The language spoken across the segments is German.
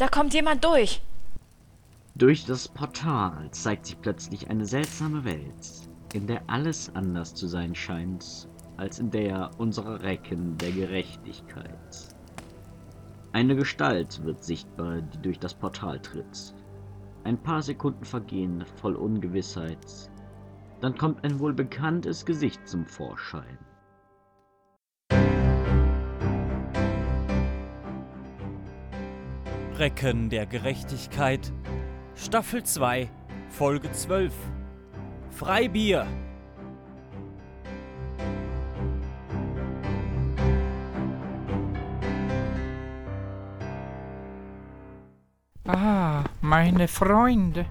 da kommt jemand durch. Durch das Portal zeigt sich plötzlich eine seltsame Welt, in der alles anders zu sein scheint, als in der unserer Recken der Gerechtigkeit. Eine Gestalt wird sichtbar, die durch das Portal tritt. Ein paar Sekunden vergehen voll Ungewissheit. Dann kommt ein wohl bekanntes Gesicht zum Vorschein. Recken der Gerechtigkeit Staffel 2 Folge 12 Freibier Ah, meine Freunde.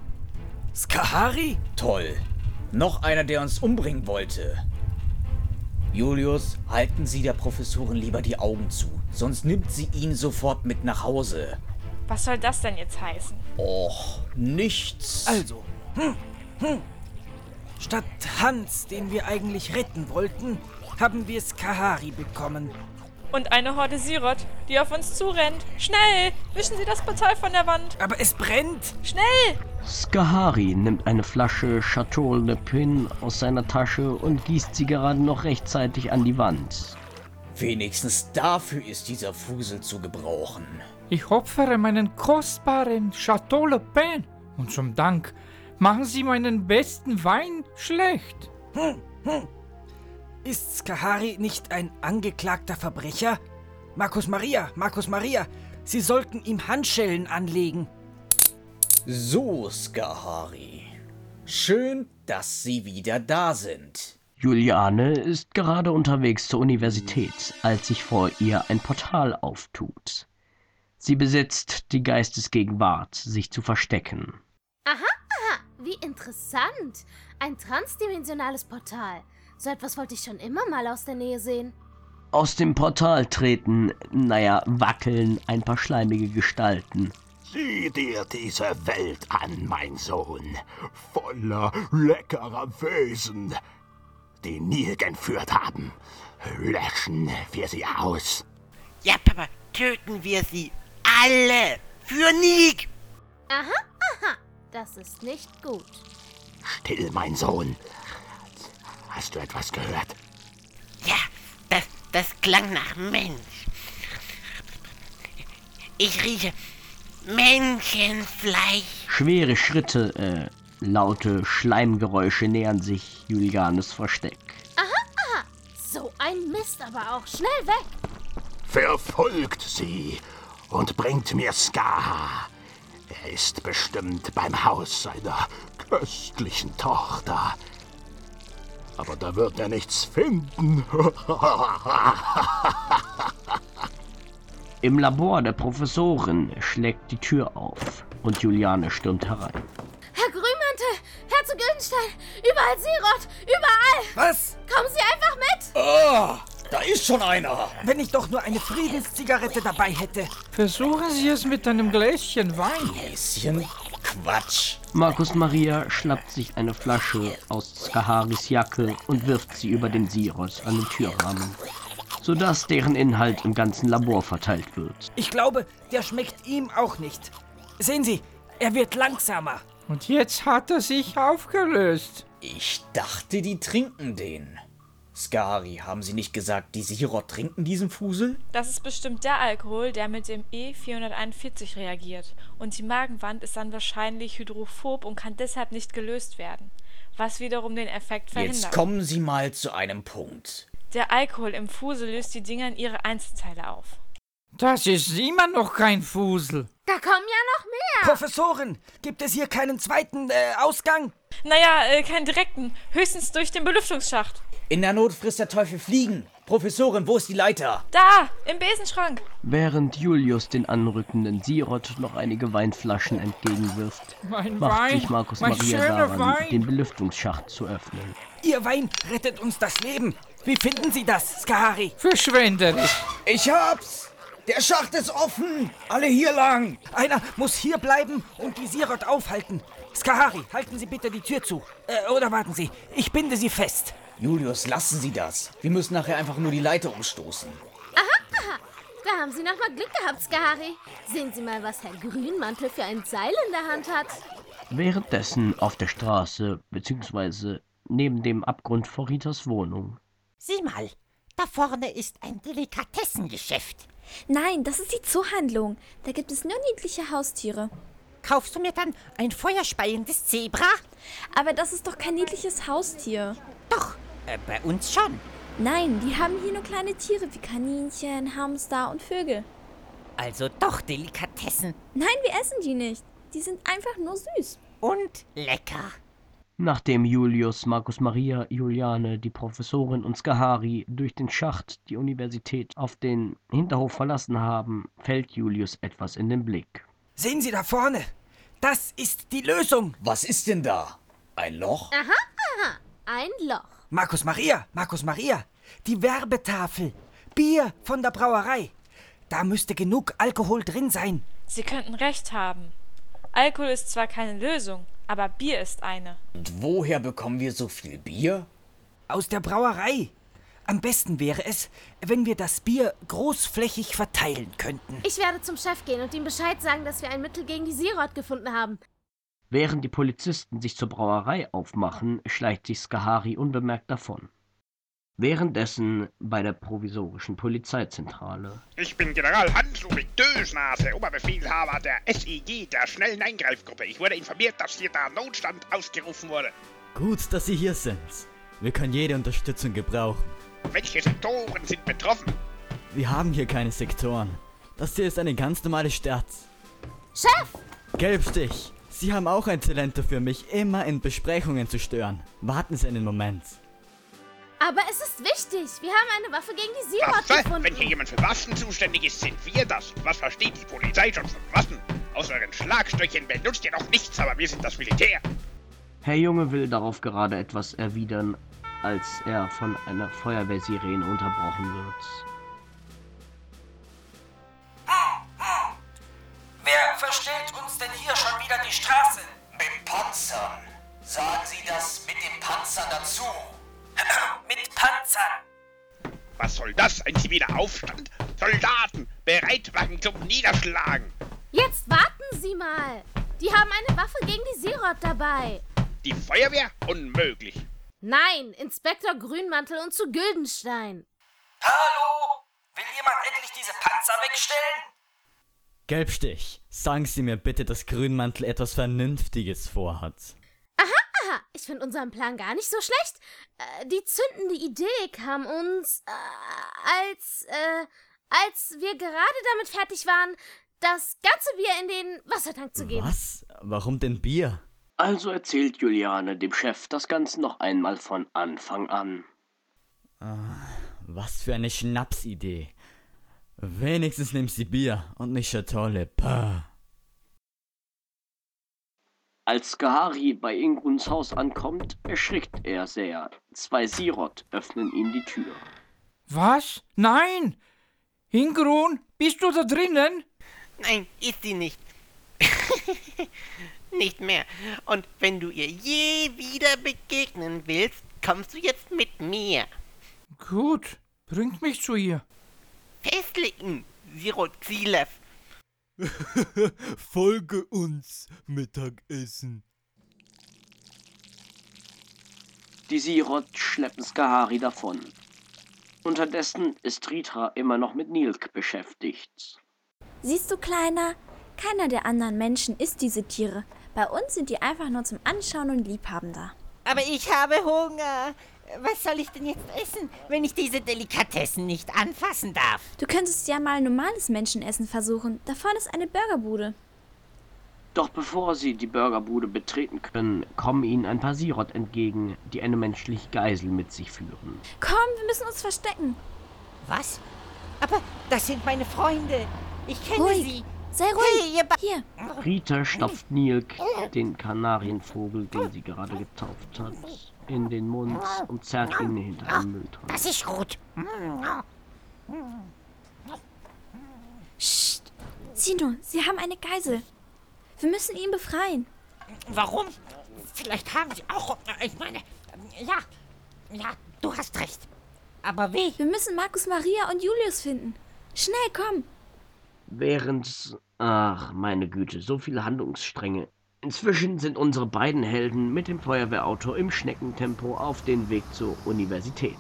Skahari? Toll. Noch einer, der uns umbringen wollte. Julius, halten Sie der Professorin lieber die Augen zu, sonst nimmt sie ihn sofort mit nach Hause. Was soll das denn jetzt heißen? Och, nichts. Also, hm, hm. Statt Hans, den wir eigentlich retten wollten, haben wir Skahari bekommen. Und eine Horde Sirot, die auf uns zurennt. Schnell! Wischen Sie das Portal von der Wand. Aber es brennt! Schnell! Skahari nimmt eine Flasche Chateau Le Pin aus seiner Tasche und gießt sie gerade noch rechtzeitig an die Wand. Wenigstens dafür ist dieser Fusel zu gebrauchen. Ich opfere meinen kostbaren Chateau Le Pen. Und zum Dank machen Sie meinen besten Wein schlecht. Hm, hm. Ist Skahari nicht ein angeklagter Verbrecher? Markus Maria, Markus Maria, Sie sollten ihm Handschellen anlegen. So, Skahari. Schön, dass Sie wieder da sind. Juliane ist gerade unterwegs zur Universität, als sich vor ihr ein Portal auftut. Sie besitzt die Geistesgegenwart, sich zu verstecken. Aha, aha, wie interessant. Ein transdimensionales Portal. So etwas wollte ich schon immer mal aus der Nähe sehen. Aus dem Portal treten, naja, wackeln ein paar schleimige Gestalten. Sieh dir diese Welt an, mein Sohn, voller leckerer Wesen, die Nirgen führt haben. Löschen wir sie aus. Ja, Papa, töten wir sie alle für Nick. Aha, aha, das ist nicht gut. Still, mein Sohn. Hast du etwas gehört? Ja, das, das klang nach Mensch. Ich rieche Menschenfleisch. Schwere Schritte, äh, laute Schleimgeräusche nähern sich Julianes Versteck. Aha, aha, so ein Mist aber auch. Schnell weg. Verfolgt sie und bringt mir Skaha. Er ist bestimmt beim Haus seiner köstlichen Tochter. Aber da wird er nichts finden. Im Labor der Professorin schlägt die Tür auf und Juliane stürmt herein. Herr Grünmantel, Herzog Güldenstein, überall Sirot, überall. Was? Kommen Sie einfach mit. Oh, da ist schon einer. Wenn ich doch nur eine Friedenszigarette dabei hätte. Versuchen Sie es mit einem Gläschen Wein. Bisschen Quatsch. Markus Maria schnappt sich eine Flasche aus Skaharis Jacke und wirft sie über den Siros an den Türrahmen, sodass deren Inhalt im ganzen Labor verteilt wird. Ich glaube, der schmeckt ihm auch nicht. Sehen Sie, er wird langsamer. Und jetzt hat er sich aufgelöst. Ich dachte, die trinken den. Skari, haben Sie nicht gesagt, die Sirot trinken diesen Fusel? Das ist bestimmt der Alkohol, der mit dem E441 reagiert. Und die Magenwand ist dann wahrscheinlich hydrophob und kann deshalb nicht gelöst werden. Was wiederum den Effekt verhindert. Jetzt kommen Sie mal zu einem Punkt. Der Alkohol im Fusel löst die Dinger in ihre Einzelteile auf. Das ist immer noch kein Fusel. Da kommen ja noch mehr. Professorin, gibt es hier keinen zweiten äh, Ausgang? Naja, äh, keinen direkten. Höchstens durch den Belüftungsschacht. In der Not frisst der Teufel Fliegen. Professorin, wo ist die Leiter? Da, im Besenschrank. Während Julius den anrückenden Sirot noch einige Weinflaschen entgegenwirft, Mein macht Wein, sich Markus Maria daran, Wein. den Belüftungsschacht zu öffnen. Ihr Wein rettet uns das Leben. Wie finden Sie das, Skahari? Verschwenderisch. Ich hab's! Der Schacht ist offen! Alle hier lang! Einer muss hier bleiben und die Sirot aufhalten. Skahari, halten Sie bitte die Tür zu. Äh, oder warten Sie, ich binde Sie fest. Julius, lassen Sie das. Wir müssen nachher einfach nur die Leiter umstoßen. Aha, aha. Da haben Sie nochmal Glück gehabt, Skari. Sehen Sie mal, was Herr Grünmantel für ein Seil in der Hand hat. Währenddessen auf der Straße, beziehungsweise neben dem Abgrund vor Ritas Wohnung. Sieh mal, da vorne ist ein Delikatessengeschäft. Nein, das ist die Zoohandlung. Da gibt es nur niedliche Haustiere. Kaufst du mir dann ein feuerspeiendes Zebra? Aber das ist doch kein niedliches Haustier. Doch, äh, bei uns schon. Nein, die haben hier nur kleine Tiere wie Kaninchen, Hamster und Vögel. Also doch Delikatessen. Nein, wir essen die nicht. Die sind einfach nur süß. Und lecker. Nachdem Julius, Markus Maria, Juliane, die Professorin und Skahari durch den Schacht die Universität auf den Hinterhof verlassen haben, fällt Julius etwas in den Blick. Sehen Sie da vorne? Das ist die Lösung. Was ist denn da? Ein Loch? Aha, aha. Ein Loch. Markus Maria, Markus Maria, die Werbetafel. Bier von der Brauerei. Da müsste genug Alkohol drin sein. Sie könnten recht haben. Alkohol ist zwar keine Lösung, aber Bier ist eine. Und woher bekommen wir so viel Bier? Aus der Brauerei. Am besten wäre es, wenn wir das Bier großflächig verteilen könnten. Ich werde zum Chef gehen und ihm Bescheid sagen, dass wir ein Mittel gegen die Sirot gefunden haben. Während die Polizisten sich zur Brauerei aufmachen, schleicht sich Skahari unbemerkt davon. Währenddessen bei der provisorischen Polizeizentrale. Ich bin General Hans-Ulrich Dösnase, Oberbefehlshaber der SEG, der schnellen Eingreifgruppe. Ich wurde informiert, dass hier der Notstand ausgerufen wurde. Gut, dass Sie hier sind. Wir können jede Unterstützung gebrauchen. Welche Sektoren sind betroffen? Wir haben hier keine Sektoren. Das hier ist eine ganz normale Stadt. Chef! Gelbstich, Sie haben auch ein Talent dafür, mich immer in Besprechungen zu stören. Warten Sie einen Moment. Aber es ist wichtig. Wir haben eine Waffe gegen die Waffe? gefunden. Wenn hier jemand für Waffen zuständig ist, sind wir das. Was versteht die Polizei schon von Waffen? Aus euren Schlagstöckchen benutzt ihr doch nichts, aber wir sind das Militär. Herr Junge will darauf gerade etwas erwidern, als er von einer Feuerwehrsirene unterbrochen wird. Wer verstellt uns denn hier schon wieder die Straße? Mit Panzern. Sagen Sie das mit dem Panzer dazu. Mit Panzern. Was soll das? Ein ziviler Aufstand? Soldaten, bereit machen zum Niederschlagen. Jetzt warten Sie mal. Die haben eine Waffe gegen die Sirot dabei. Die Feuerwehr? Unmöglich. Nein, Inspektor Grünmantel und zu Güldenstein. Hallo? Will jemand endlich diese Panzer wegstellen? Gelbstich, sagen Sie mir bitte, dass Grünmantel etwas Vernünftiges vorhat. Aha, ich finde unseren Plan gar nicht so schlecht. Äh, die zündende Idee kam uns, äh, als, äh, als wir gerade damit fertig waren, das ganze Bier in den Wassertank zu geben. Was? Warum denn Bier? Also erzählt Juliane dem Chef das Ganze noch einmal von Anfang an. Ah, was für eine Schnapsidee. Wenigstens nimmt sie Bier und nicht Schatolle. Pah. Als Skahari bei Ingruns Haus ankommt, erschrickt er sehr. Zwei Sirot öffnen ihm die Tür. Was? Nein! Ingrun, bist du da drinnen? Nein, ist sie nicht. nicht mehr. Und wenn du ihr je wieder begegnen willst, kommst du jetzt mit mir. Gut, bringt mich zu ihr. Festlegen, Sirot-Zilev. Folge uns Mittagessen. Die Sirot schleppen Skahari davon. Unterdessen ist Ritra immer noch mit Nilk beschäftigt. Siehst du, Kleiner? Keiner der anderen Menschen isst diese Tiere. Bei uns sind die einfach nur zum Anschauen und Liebhaben da. Aber ich habe Hunger. Was soll ich denn jetzt essen, wenn ich diese Delikatessen nicht anfassen darf? Du könntest ja mal normales Menschenessen versuchen. Da vorne ist eine Burgerbude. Doch bevor sie die Burgerbude betreten können, kommen ihnen ein paar Sirot entgegen, die eine menschliche Geisel mit sich führen. Komm, wir müssen uns verstecken. Was? Aber das sind meine Freunde. Ich kenne Ruhig. sie. Sei ruhig. Hey, ihr ba Hier. Rita stopft Nilk, den Kanarienvogel, den sie gerade getauft hat, in den Mund und zerrt ihn hinter den Müllton. Das ist gut. Psst. Sino, sie haben eine Geisel. Wir müssen ihn befreien. Warum? Vielleicht haben sie auch. Ich meine, ja, ja, du hast recht. Aber wie? Wir müssen Markus Maria und Julius finden. Schnell, komm! Während. Ach, meine Güte, so viele Handlungsstränge. Inzwischen sind unsere beiden Helden mit dem Feuerwehrauto im Schneckentempo auf den Weg zur Universität.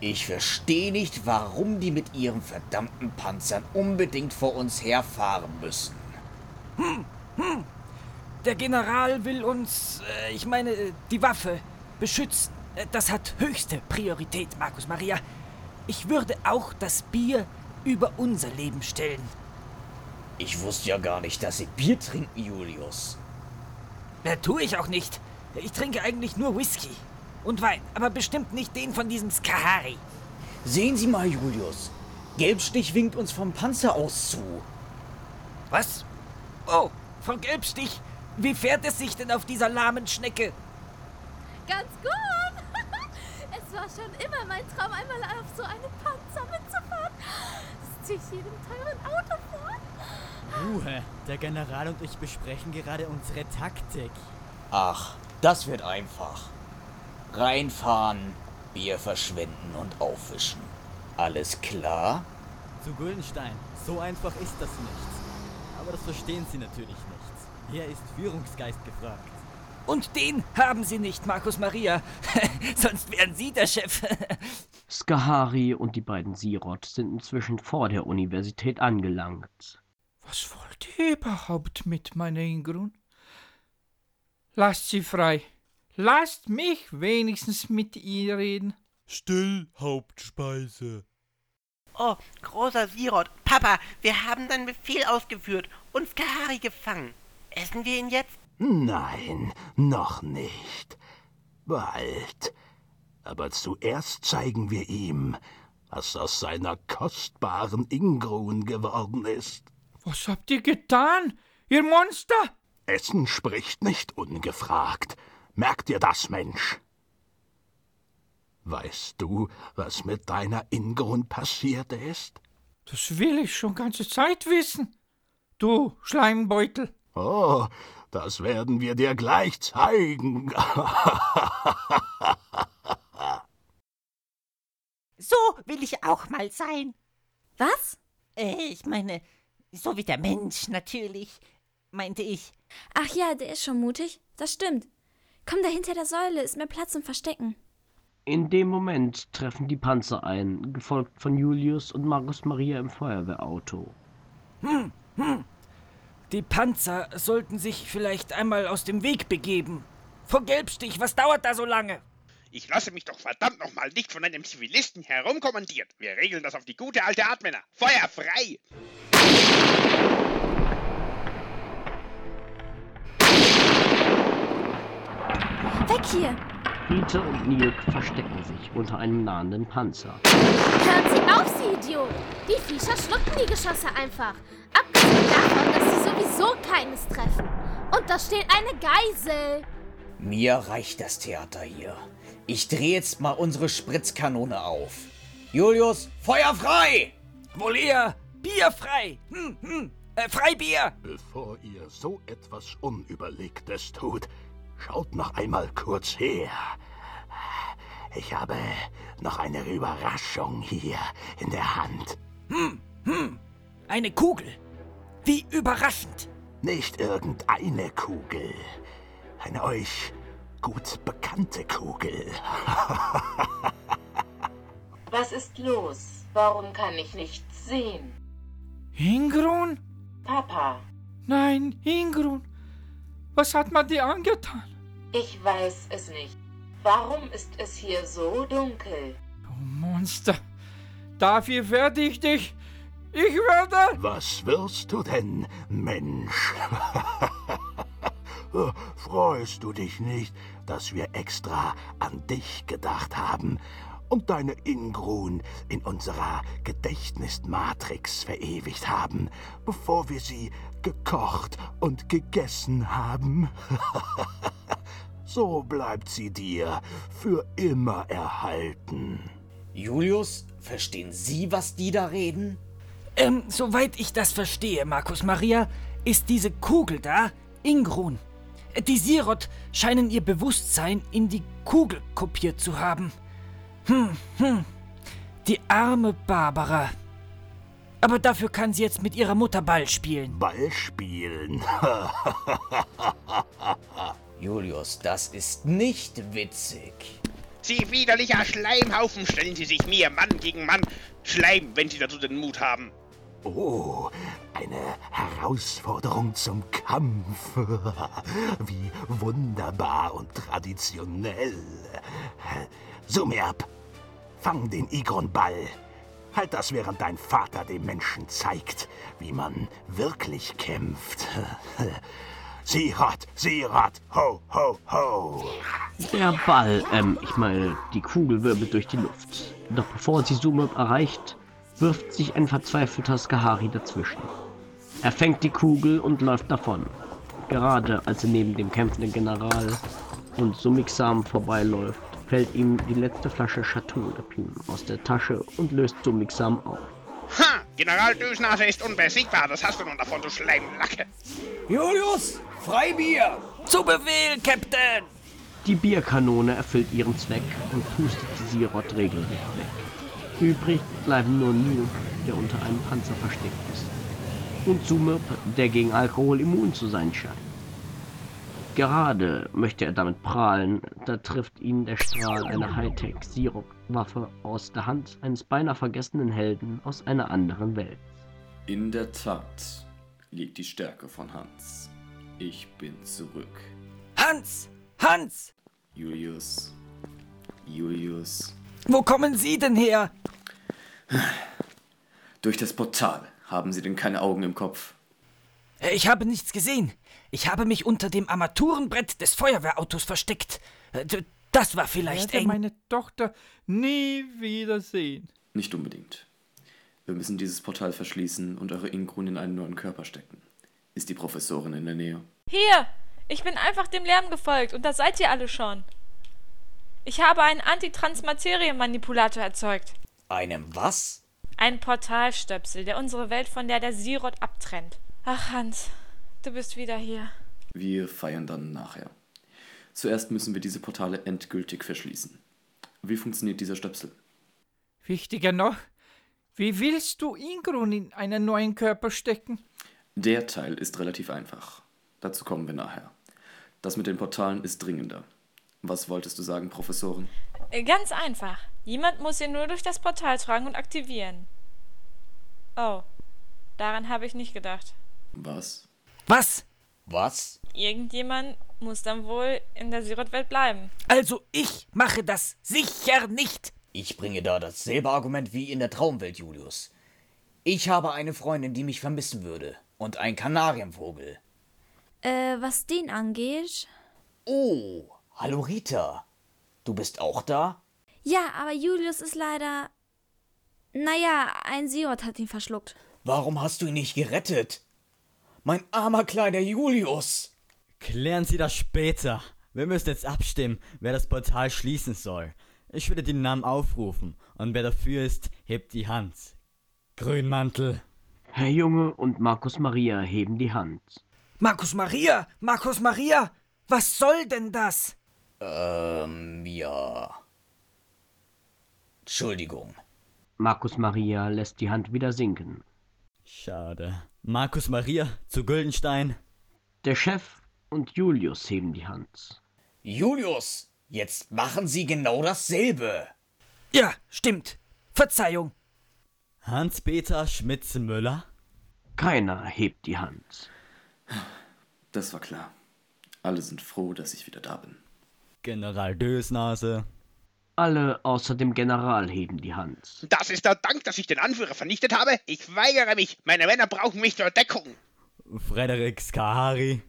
Ich verstehe nicht, warum die mit ihren verdammten Panzern unbedingt vor uns herfahren müssen. Hm, hm. Der General will uns, äh, ich meine, äh, die Waffe beschützen. Äh, Das hat höchste Priorität, Markus Maria. Ich würde auch das Bier über unser Leben stellen. Ich wusste ja gar nicht, dass Sie Bier trinken, Julius. Ja, tue ich auch nicht. Ich trinke eigentlich nur Whisky. Und Wein, aber bestimmt nicht den von diesem Skahari. Sehen Sie mal, Julius. Gelbstich winkt uns vom Panzer aus zu. Was? Oh, Frau Gelbstich, wie fährt es sich denn auf dieser lahmen Schnecke? Ganz gut. es war schon immer mein Traum, einmal auf so einem Panzer mitzufahren. Das ziehe ich jedem teuren Auto vor. Ruhe, der General und ich besprechen gerade unsere Taktik. Ach, das wird einfach. Reinfahren, Bier verschwenden und aufwischen. Alles klar? Zu Guldenstein, so einfach ist das nicht. Aber das verstehen Sie natürlich nicht. Hier ist Führungsgeist gefragt. Und den haben Sie nicht, Markus Maria. Sonst wären Sie der Chef. Skahari und die beiden Sirot sind inzwischen vor der Universität angelangt. Was wollt ihr überhaupt mit meiner Ingrun? Lasst sie frei. Lasst mich wenigstens mit ihr reden. Still, Hauptspeise. Oh, großer Sirot. Papa, wir haben deinen Befehl ausgeführt und Skahari gefangen. Essen wir ihn jetzt? Nein, noch nicht. Bald. Aber zuerst zeigen wir ihm, was aus seiner kostbaren Ingrun geworden ist. Was habt ihr getan, ihr Monster? Essen spricht nicht ungefragt. Merk dir das, Mensch. Weißt du, was mit deiner Ingrun passiert ist? Das will ich schon ganze Zeit wissen. Du Schleimbeutel. Oh, das werden wir dir gleich zeigen. So will ich auch mal sein. Was? Äh, ich meine, so wie der Mensch natürlich, meinte ich. Ach ja, der ist schon mutig. Das stimmt. Komm da hinter der Säule, ist mehr Platz zum Verstecken. In dem Moment treffen die Panzer ein, gefolgt von Julius und Markus Maria im Feuerwehrauto. Hm, hm. Die Panzer sollten sich vielleicht einmal aus dem Weg begeben. Frau Gelbstich, was dauert da so lange? Ich lasse mich doch verdammt nochmal nicht von einem Zivilisten herumkommandiert. Wir regeln das auf die gute alte Art, Männer. Feuer frei! Weg hier! Peter und Nilk verstecken sich unter einem nahenden Panzer. Hören Sie auf, Sie Idiot! Die Viecher schlucken die Geschosse einfach. Abgesehen davon, dass sie sowieso keines treffen. Und da steht eine Geisel. Mir reicht das Theater hier. Ich drehe jetzt mal unsere Spritzkanone auf. Julius, Feuer frei! Wohl eher Bier frei. Hm, hm. Äh, Freibier. Bevor ihr so etwas Unüberlegtes tut, schaut noch einmal kurz her. Ich habe noch eine Überraschung hier in der Hand. Hm, hm. Eine Kugel. Wie überraschend. Nicht irgendeine Kugel. Eine euch gut bekannte Kugel. Was ist los? Warum kann ich nichts sehen? Ingrun? Papa, Nein, Ingrun. Was hat man dir angetan? ich weiß es nicht. Warum ist es hier so dunkel? Du Monster. Dafür werde ich dich. Ich werde. Was wirst du denn, Mensch? Freust du dich nicht, dass wir extra an dich gedacht haben und deine Ingrun in unserer Gedächtnismatrix verewigt haben, bevor wir sie gekocht und gegessen haben? so bleibt sie dir für immer erhalten. Julius, verstehen Sie, was die da reden? Ähm, soweit ich das verstehe, Markus Maria, ist diese Kugel da Ingrun. Die Sirot scheinen ihr Bewusstsein in die Kugel kopiert zu haben. Hm, hm. Die arme Barbara. Aber dafür kann sie jetzt mit ihrer Mutter Ball spielen. Ball spielen? Julius, das ist nicht witzig. Sie widerlicher Schleimhaufen, stellen Sie sich mir Mann gegen Mann. Schleim, wenn Sie dazu den Mut haben. Oh, eine Herausforderung zum Kampf. Wie wunderbar und traditionell. Sumerb, fang den Igron-Ball. Halt das, während dein Vater dem Menschen zeigt, wie man wirklich kämpft. Sirot, Sirot, ho, ho, ho. Der Ball, ähm, ich meine, die Kugel wirbelt durch die Luft. Doch bevor sie Sumab erreicht, wirft sich ein verzweifelter Skahari dazwischen. Er fängt die Kugel und läuft davon. Gerade als er neben dem kämpfenden General und Sumixam vorbeiläuft, fällt ihm die letzte Flasche Chateau de Pin aus der Tasche und löst Sumixam auf. Ha! General Dösnase ist unbesiegbar, das hast du nun davon, du Schleimlacke. Julius, Freibier! Zu Befehl, Captain! Die Bierkanone erfüllt ihren Zweck und pustet die Sirot regelrecht weg. Übrig bleiben nur Nuke, der unter einem Panzer versteckt ist. Und Sumip, der gegen Alkohol immun zu sein scheint. Gerade möchte er damit prahlen, da trifft ihn der Strahl einer Hightech-Sirup-Waffe aus der Hand eines beinahe vergessenen Helden aus einer anderen Welt. In der Tat liegt die Stärke von Hans. Ich bin zurück. Hans! Hans! Julius. Julius. Wo kommen Sie denn her? Durch das Portal. Haben Sie denn keine Augen im Kopf? Äh, Ich habe nichts gesehen. Ich habe mich unter dem Armaturenbrett des Feuerwehrautos versteckt. Äh, Das war vielleicht werde eng. meine Tochter nie wiedersehen. Nicht unbedingt. Wir müssen dieses Portal verschließen und eure Ingrun in einen neuen Körper stecken. Ist die Professorin in der Nähe? Hier! Ich bin einfach dem Lärm gefolgt und da seid ihr alle schon. Ich habe einen Antitransmaterienmanipulator erzeugt. Einem was? Ein Portalstöpsel, der unsere Welt von der der Sirot abtrennt. Ach, Hans, du bist wieder hier. Wir feiern dann nachher. Zuerst müssen wir diese Portale endgültig verschließen. Wie funktioniert dieser Stöpsel? Wichtiger noch, wie willst du Ingrun in einen neuen Körper stecken? Der Teil ist relativ einfach. Dazu kommen wir nachher. Das mit den Portalen ist dringender. Was wolltest du sagen, Professorin? Äh, Ganz einfach. Jemand muss ihn nur durch das Portal tragen und aktivieren. Oh, daran habe ich nicht gedacht. Was? Was? Was? Irgendjemand muss dann wohl in der Sirot-Welt bleiben. Also ich mache das sicher nicht. Ich bringe da dasselbe Argument wie in der Traumwelt, Julius. Ich habe eine Freundin, die mich vermissen würde. Und ein Kanarienvogel. Äh, was den angeht. Oh, hallo Rita. Du bist auch da? Ja, aber Julius ist leider. Naja, ein Siot hat ihn verschluckt. Warum hast du ihn nicht gerettet? Mein armer kleiner Julius. Klären Sie das später. Wir müssen jetzt abstimmen, wer das Portal schließen soll. Ich würde den Namen aufrufen und wer dafür ist, hebt die Hand. Grünmantel. Herr Junge und Markus Maria heben die Hand. Markus Maria! Markus Maria! Was soll denn das? Ähm, ja. Entschuldigung. Markus Maria lässt die Hand wieder sinken. Schade. Markus Maria zu Güldenstein. Der Chef und Julius heben die Hand. Julius, jetzt machen Sie genau dasselbe. Ja, stimmt. Verzeihung. Hans-Peter Schmitze-Müller. Keiner hebt die Hand. Das war klar. Alle sind froh, dass ich wieder da bin. General Dösnase. Alle außer dem General heben die Hand. Das ist der Dank, dass ich den Anführer vernichtet habe. Ich weigere mich. Meine Männer brauchen mich zur Deckung. Frederik Skahari.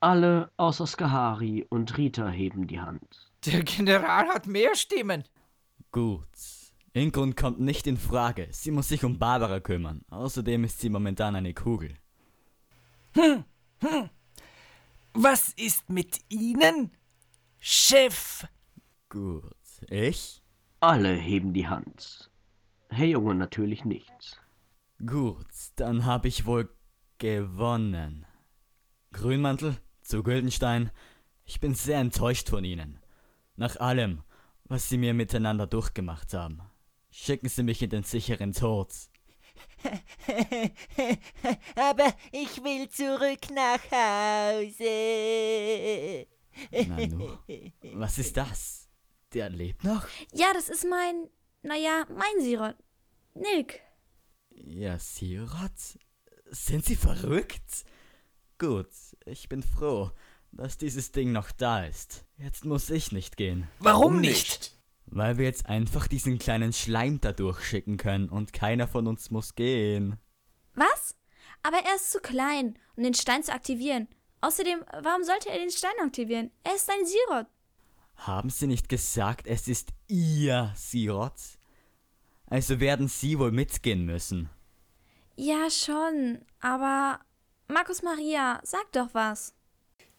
Alle außer Skahari und Rita heben die Hand. Der General hat mehr Stimmen. Gut. Ingrun kommt nicht in Frage. Sie muss sich um Barbara kümmern. Außerdem ist sie momentan eine Kugel. Hm, hm. Was ist mit Ihnen, Chef? Gut. Ich? Alle heben die Hand. Herr Junge natürlich nicht. Gut, dann habe ich wohl gewonnen. Grünmantel zu Güldenstein. Ich bin sehr enttäuscht von Ihnen. Nach allem, was Sie mir miteinander durchgemacht haben. Schicken Sie mich in den sicheren Tod. Aber ich will zurück nach Hause. Nanu, was ist das? Der lebt noch? Ja, das ist mein, naja, mein Sirot. Nick. Ja, Sirot? Sind Sie verrückt? Gut, ich bin froh, dass dieses Ding noch da ist. Jetzt muss ich nicht gehen. Warum nicht? Weil wir jetzt einfach diesen kleinen Schleim da durchschicken können und keiner von uns muss gehen. Was? Aber er ist zu klein, um den Stein zu aktivieren. Außerdem, warum sollte er den Stein aktivieren? Er ist ein Sirot. Haben Sie nicht gesagt, es ist Ihr Sirot? Also werden Sie wohl mitgehen müssen. Ja, schon, aber Markus Maria, sag doch was.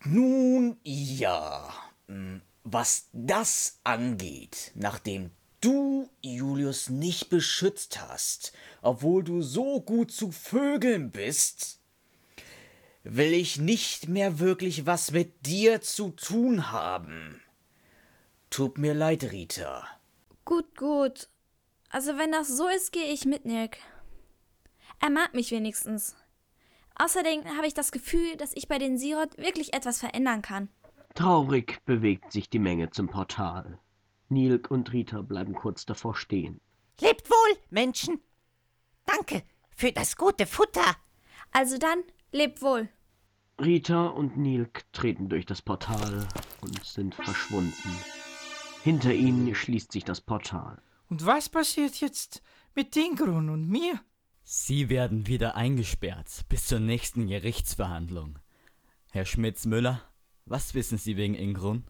Nun ja, hm, was das angeht, nachdem du Julius nicht beschützt hast, obwohl du so gut zu Vögeln bist, will ich nicht mehr wirklich was mit dir zu tun haben. Tut mir leid, Rita. Gut, gut. Also wenn das so ist, gehe ich mit Nick. Er mag mich wenigstens. Außerdem habe ich das Gefühl, dass ich bei den Sirot wirklich etwas verändern kann. Traurig bewegt sich die Menge zum Portal. Nilk und Rita bleiben kurz davor stehen. Lebt wohl, Menschen. Danke für das gute Futter. Also dann, lebt wohl. Rita und Nilk treten durch das Portal und sind verschwunden. Hinter ihnen schließt sich das Portal. Und was passiert jetzt mit Ingrun und mir? Sie werden wieder eingesperrt bis zur nächsten Gerichtsverhandlung. Herr Schmitz-Müller, was wissen Sie wegen Ingrun?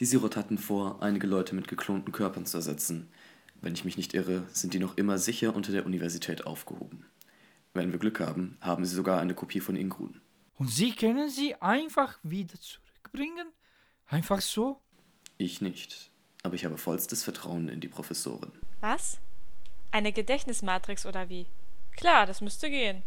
Die Sirot hatten vor, einige Leute mit geklonten Körpern zu ersetzen. Wenn ich mich nicht irre, sind die noch immer sicher unter der Universität aufgehoben. Wenn wir Glück haben, haben sie sogar eine Kopie von Ingrun. Und Sie können sie einfach wieder zurückbringen? Einfach so? Ich nicht. Aber ich habe vollstes Vertrauen in die Professorin. Was? Eine Gedächtnismatrix oder wie? Klar, das müsste gehen.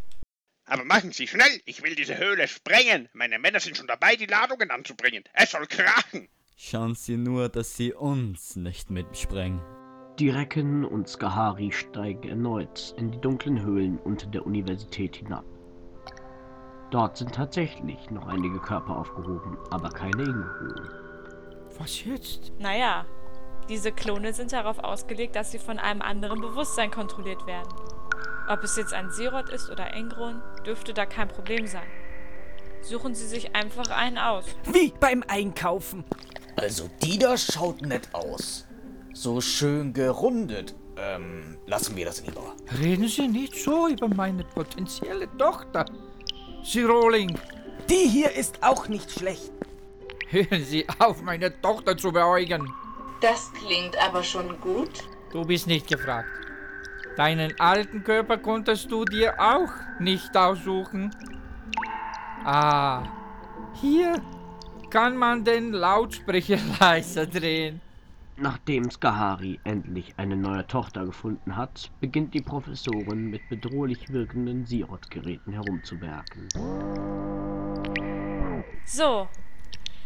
Aber machen Sie schnell, ich will diese Höhle sprengen. Meine Männer sind schon dabei, die Ladungen anzubringen. Es soll krachen. Schauen Sie nur, dass Sie uns nicht mitsprengen. Die Recken und Skahari steigen erneut in die dunklen Höhlen unter der Universität hinab. Dort sind tatsächlich noch einige Körper aufgehoben, aber keine Ingrun. Was jetzt? Naja, diese Klone sind darauf ausgelegt, dass sie von einem anderen Bewusstsein kontrolliert werden. Ob es jetzt ein Sirot ist oder Engron, dürfte da kein Problem sein. Suchen Sie sich einfach einen aus. Wie beim Einkaufen. Also die da schaut nett aus. So schön gerundet. Ähm, lassen wir das lieber. Reden Sie nicht so über meine potenzielle Tochter. Sie Rohling. Die hier ist auch nicht schlecht. Hören Sie auf, meine Tochter zu beäugen. Das klingt aber schon gut. Du bist nicht gefragt. Deinen alten Körper konntest du dir auch nicht aussuchen. Ah, hier kann man den Lautsprecher leiser drehen. Nachdem Skahari endlich eine neue Tochter gefunden hat, beginnt die Professorin mit bedrohlich wirkenden Sirot-Geräten herumzuwerken. So,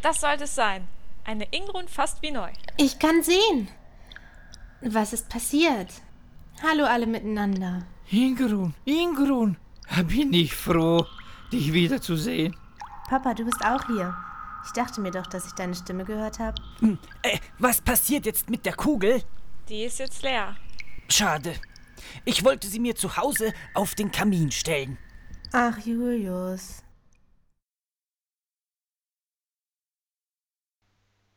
das sollte es sein. Eine Ingrun fast wie neu. Ich kann sehen. Was ist passiert? Hallo alle miteinander. Ingrun, Ingrun, bin ich froh, dich wiederzusehen. Papa, du bist auch hier. Ich dachte mir doch, dass ich deine Stimme gehört habe. Hm, äh, was passiert jetzt mit der Kugel? Die ist jetzt leer. Schade. Ich wollte sie mir zu Hause auf den Kamin stellen. Ach, Julius.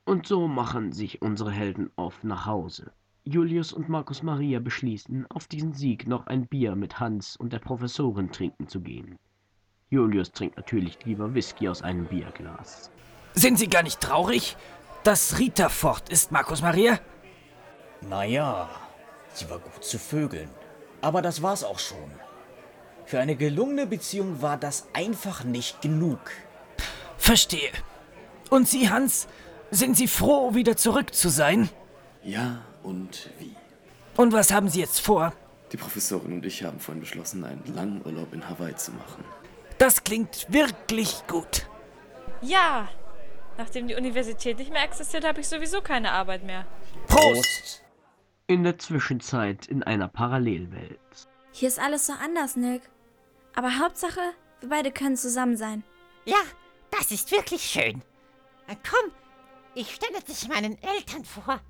Und so machen sich unsere Helden auf nach Hause. Julius und Markus Maria beschließen, auf diesen Sieg noch ein Bier mit Hans und der Professorin trinken zu gehen. Julius trinkt natürlich lieber Whisky aus einem Bierglas. Sind Sie gar nicht traurig, dass Rita fort ist, Markus Maria? Naja, sie war gut zu Vögeln. Aber das war's auch schon. Für eine gelungene Beziehung war das einfach nicht genug. Verstehe. Und Sie, Hans, sind Sie froh, wieder zurück zu sein? Ja und wie? Und was haben Sie jetzt vor? Die Professorin und ich haben vorhin beschlossen, einen langen Urlaub in Hawaii zu machen. Das klingt wirklich gut. Ja! Nachdem die Universität nicht mehr existiert, habe ich sowieso keine Arbeit mehr. Prost! In der Zwischenzeit in einer Parallelwelt. Hier ist alles so anders, Nick. Aber Hauptsache, wir beide können zusammen sein. Ja, das ist wirklich schön. Äh, Komm, ich stelle dich meinen Eltern vor.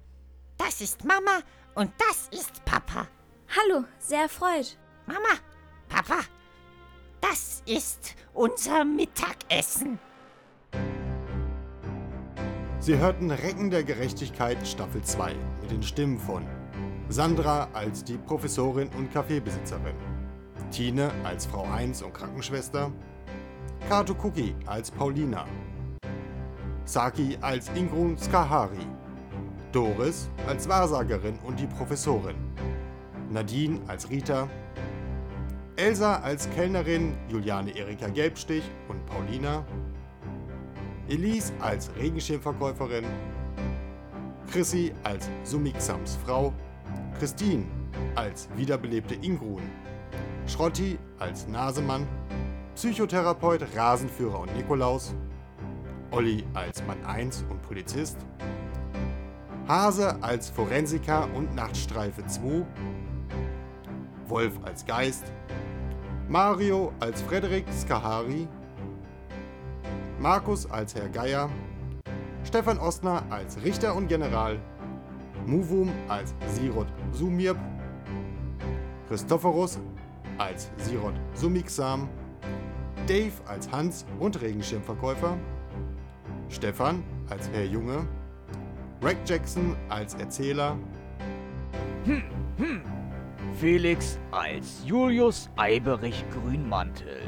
Das ist Mama und das ist Papa. Hallo, sehr erfreut. Mama, Papa, das ist unser Mittagessen. Sie hörten Recken der Gerechtigkeit Staffel 2 mit den Stimmen von Sandra als die Professorin und Kaffeebesitzerin, Tine als Frau 1 und Krankenschwester, Kato Cookie als Paulina, Saki als Ingrun Skahari, Doris als Wahrsagerin und die Professorin, Nadine als Rita, Elsa als Kellnerin, Juliane Erika Gelbstich und Paulina, Elise als Regenschirmverkäuferin, Chrissy als Sumiksams Frau, Christine als wiederbelebte Ingrun, Schrotti als Nasemann, Psychotherapeut, Rasenführer und Nikolaus, Olli als Mann 1 und Polizist, Hase als Forensiker und Nachtstreife 2, Wolf als Geist, Mario als Frederik Skahari, Markus als Herr Geier, Stefan Ostner als Richter und General, Muvum als Sirot Sumirb, Christophorus als Sirot Sumiksam, Dave als Hans und Regenschirmverkäufer, Stefan als Herr Junge, Rack Jackson als Erzähler, Hm, hm. Felix als Julius Eiberich Grünmantel.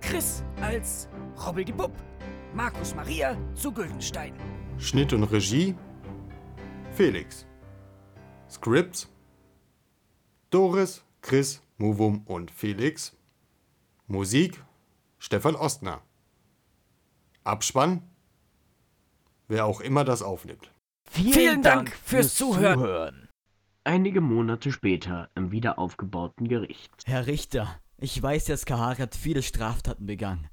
Chris als Robbeldibupp. Markus Maria zu Güldenstein. Schnitt und Regie Felix. Scripts Doris, Chris, Muvum und Felix. Musik Stefan Ostner. Abspann wer auch immer das aufnimmt. Vielen, Dank fürs Zuhören. Einige Monate später im wiederaufgebauten Gericht. Herr Richter, ich weiß, dass Kahari hat viele Straftaten begangen.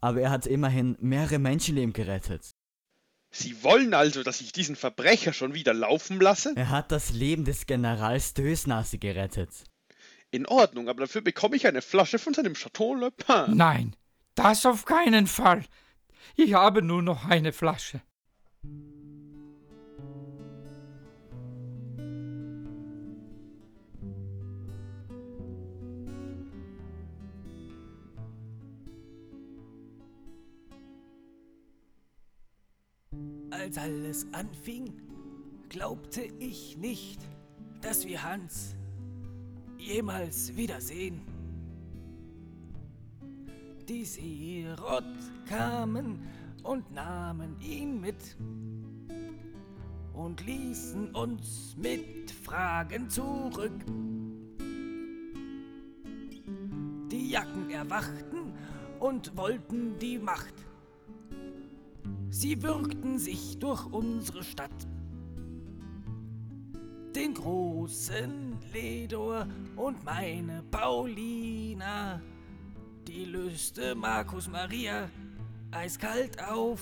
Aber er hat immerhin mehrere Menschenleben gerettet. Sie wollen also, dass ich diesen Verbrecher schon wieder laufen lasse? Er hat das Leben des Generals Dösnase gerettet. In Ordnung, aber dafür bekomme ich eine Flasche von seinem Chateau Le Pin. Nein, das auf keinen Fall. Ich habe nur noch eine Flasche. Als alles anfing, glaubte ich nicht, dass wir Hans jemals wiedersehen. Die Sirot kamen und nahmen ihn mit und ließen uns mit Fragen zurück. Die Jacken erwachten und wollten die Macht. Sie würgten sich durch unsere Stadt. Den großen Ledor und meine Paulina, die löste Markus Maria eiskalt auf.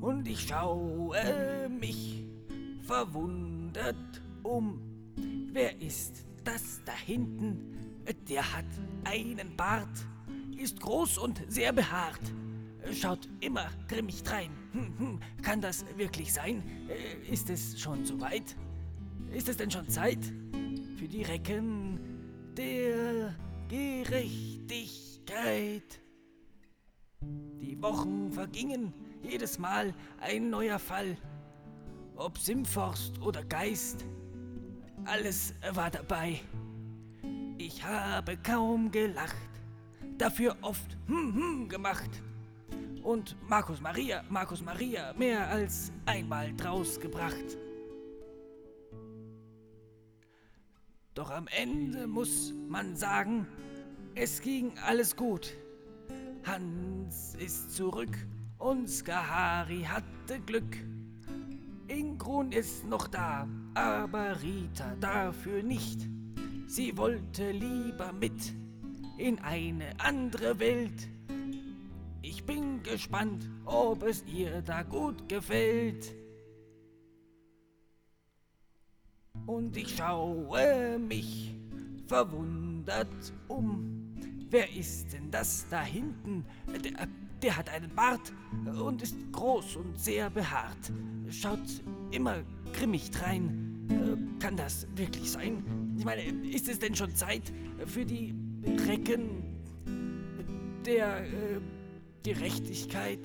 Und ich schaue mich verwundert um. Wer ist das da hinten? Der hat einen Bart ist groß und sehr behaart. Schaut immer grimmig drein. Hm, hm, kann das wirklich sein? Äh, Ist es schon so weit? Ist es denn schon Zeit für die Recken der Gerechtigkeit? Die Wochen vergingen, jedes Mal ein neuer Fall. Ob Simforst oder Geist, alles war dabei. Ich habe kaum gelacht dafür oft hm hm gemacht. Und Markus Maria, Markus Maria mehr als einmal draus gebracht. Doch am Ende muss man sagen, es ging alles gut. Hans ist zurück und Skahari hatte Glück. Ingrun ist noch da, aber Rita dafür nicht. Sie wollte lieber mit in eine andere Welt. Ich bin gespannt, ob es ihr da gut gefällt. und ich schaue mich verwundert um. Wer ist denn das da hinten? Der, der hat einen Bart und ist groß und sehr behaart. Schaut immer grimmig drein. Äh, Kann das wirklich sein? Ich meine, ist es denn schon Zeit für die Recken der äh, Gerechtigkeit